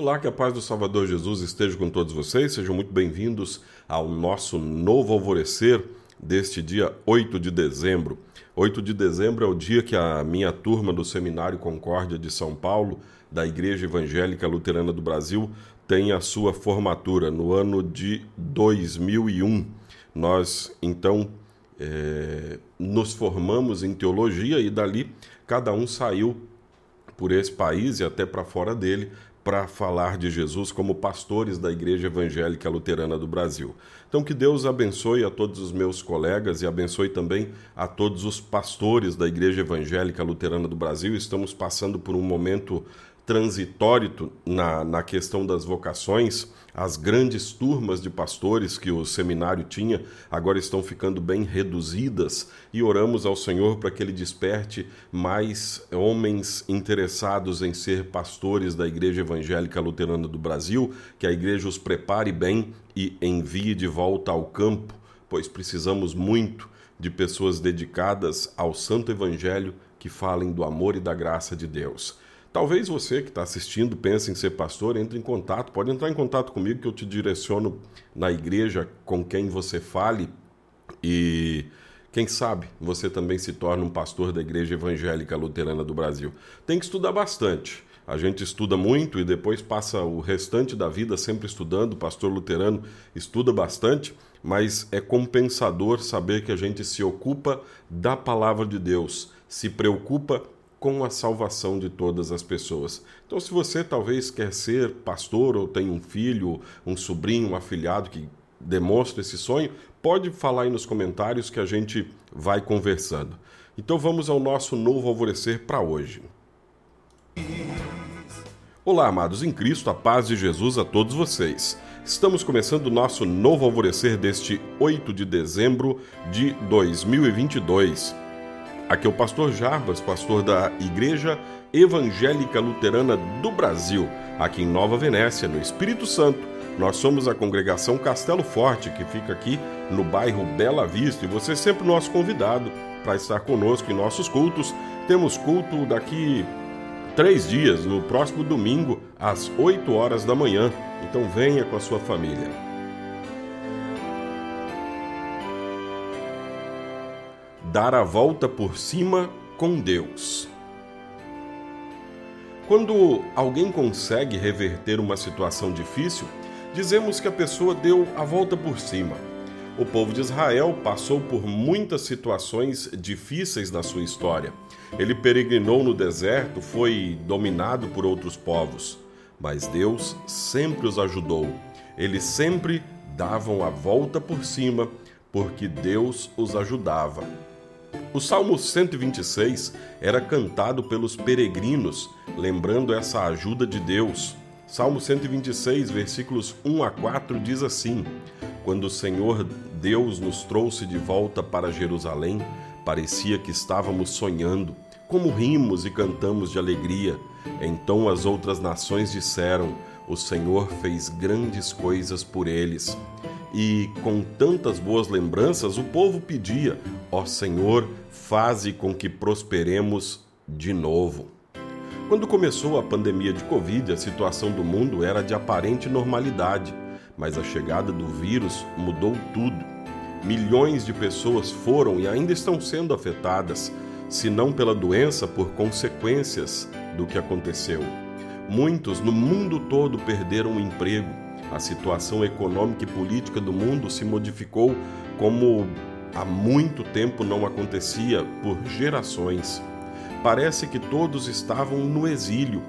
Olá, que a paz do Salvador Jesus esteja com todos vocês. Sejam muito bem-vindos ao nosso novo alvorecer deste dia 8 de dezembro. 8 de dezembro é o dia que a minha turma do Seminário Concórdia de São Paulo, da Igreja Evangélica Luterana do Brasil, tem a sua formatura no ano de 2001. Nós, então, é, nos formamos em teologia e dali cada um saiu por esse país e até para fora dele para falar de Jesus como pastores da Igreja Evangélica Luterana do Brasil. Então, que Deus abençoe a todos os meus colegas e abençoe também a todos os pastores da Igreja Evangélica Luterana do Brasil. Estamos passando por um momento transitório na, na questão das vocações. As grandes turmas de pastores que o seminário tinha agora estão ficando bem reduzidas e oramos ao Senhor para que Ele desperte mais homens interessados em ser pastores da Igreja Evangélica Luterana do Brasil, que a igreja os prepare bem e envie de volta ao campo, pois precisamos muito de pessoas dedicadas ao Santo Evangelho que falem do amor e da graça de Deus. Talvez você que está assistindo pense em ser pastor, entre em contato, pode entrar em contato comigo que eu te direciono na igreja com quem você fale e quem sabe você também se torna um pastor da Igreja Evangélica Luterana do Brasil. Tem que estudar bastante. A gente estuda muito e depois passa o restante da vida sempre estudando. O pastor luterano estuda bastante, mas é compensador saber que a gente se ocupa da palavra de Deus, se preocupa com a salvação de todas as pessoas. Então, se você talvez quer ser pastor ou tem um filho, um sobrinho, um afilhado que demonstra esse sonho, pode falar aí nos comentários que a gente vai conversando. Então, vamos ao nosso novo alvorecer para hoje. Olá, amados em Cristo, a paz de Jesus a todos vocês. Estamos começando o nosso novo alvorecer deste 8 de dezembro de 2022. Aqui é o pastor Jarbas, pastor da Igreja Evangélica Luterana do Brasil, aqui em Nova Venécia, no Espírito Santo. Nós somos a congregação Castelo Forte, que fica aqui no bairro Bela Vista, e você é sempre nosso convidado para estar conosco em nossos cultos. Temos culto daqui três dias, no próximo domingo, às 8 horas da manhã. Então venha com a sua família. Dar a volta por cima com Deus. Quando alguém consegue reverter uma situação difícil, dizemos que a pessoa deu a volta por cima. O povo de Israel passou por muitas situações difíceis na sua história. Ele peregrinou no deserto, foi dominado por outros povos, mas Deus sempre os ajudou. Eles sempre davam a volta por cima, porque Deus os ajudava. O Salmo 126 era cantado pelos peregrinos, lembrando essa ajuda de Deus. Salmo 126, versículos 1 a 4 diz assim: Quando o Senhor Deus nos trouxe de volta para Jerusalém, parecia que estávamos sonhando. Como rimos e cantamos de alegria. Então as outras nações disseram: O Senhor fez grandes coisas por eles. E com tantas boas lembranças, o povo pedia: Ó Senhor, faze com que prosperemos de novo. Quando começou a pandemia de Covid, a situação do mundo era de aparente normalidade, mas a chegada do vírus mudou tudo. Milhões de pessoas foram e ainda estão sendo afetadas, se não pela doença, por consequências do que aconteceu. Muitos no mundo todo perderam o emprego. A situação econômica e política do mundo se modificou como há muito tempo não acontecia por gerações. Parece que todos estavam no exílio.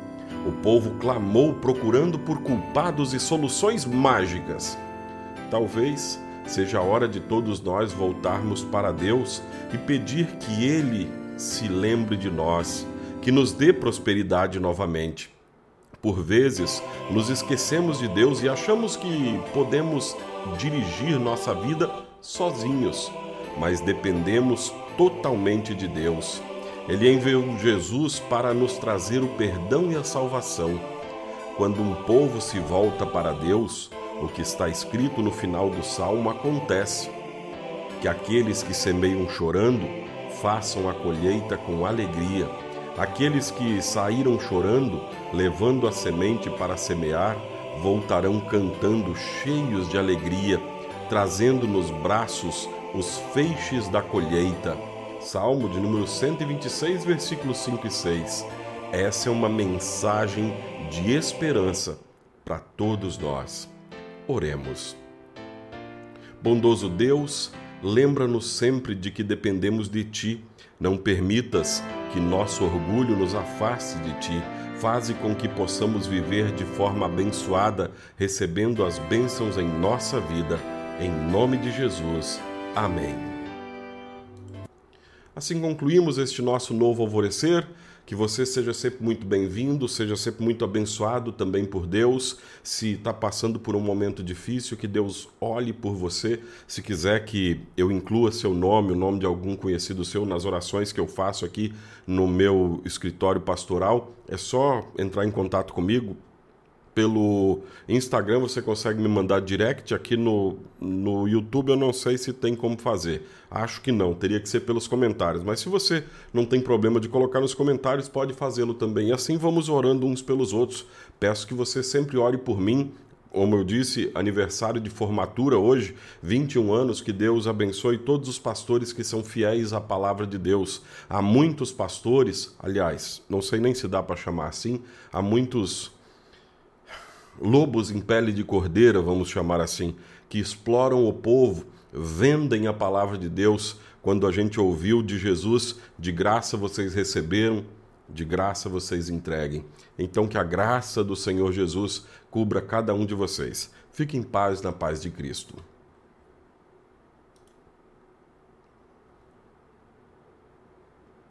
O povo clamou procurando por culpados e soluções mágicas. Talvez seja a hora de todos nós voltarmos para Deus e pedir que Ele se lembre de nós, que nos dê prosperidade novamente. Por vezes, nos esquecemos de Deus e achamos que podemos dirigir nossa vida sozinhos mas dependemos totalmente de Deus. Ele enviou Jesus para nos trazer o perdão e a salvação. Quando um povo se volta para Deus, o que está escrito no final do salmo acontece: que aqueles que semeiam chorando façam a colheita com alegria, Aqueles que saíram chorando, levando a semente para semear, voltarão cantando cheios de alegria, trazendo nos braços os feixes da colheita. Salmo de número 126, versículos 5 e 6. Essa é uma mensagem de esperança para todos nós. Oremos. Bondoso Deus, lembra-nos sempre de que dependemos de Ti. Não permitas que nosso orgulho nos afaste de Ti. Faze com que possamos viver de forma abençoada, recebendo as bênçãos em nossa vida. Em nome de Jesus. Amém. Assim concluímos este nosso novo alvorecer. Que você seja sempre muito bem-vindo, seja sempre muito abençoado também por Deus. Se está passando por um momento difícil, que Deus olhe por você. Se quiser que eu inclua seu nome, o nome de algum conhecido seu nas orações que eu faço aqui no meu escritório pastoral, é só entrar em contato comigo pelo Instagram você consegue me mandar direct aqui no, no YouTube eu não sei se tem como fazer. Acho que não teria que ser pelos comentários. Mas se você não tem problema de colocar nos comentários pode fazê-lo também. E assim vamos orando uns pelos outros. Peço que você sempre ore por mim. Como eu disse, aniversário de formatura hoje, 21 anos, que Deus abençoe todos os pastores que são fiéis à palavra de Deus. Há muitos pastores, aliás, não sei nem se dá para chamar assim, há muitos lobos em pele de cordeira, vamos chamar assim, que exploram o povo, vendem a palavra de Deus. Quando a gente ouviu de Jesus, de graça vocês receberam, de graça vocês entreguem. Então que a graça do Senhor Jesus cubra cada um de vocês. Fique em paz na paz de Cristo.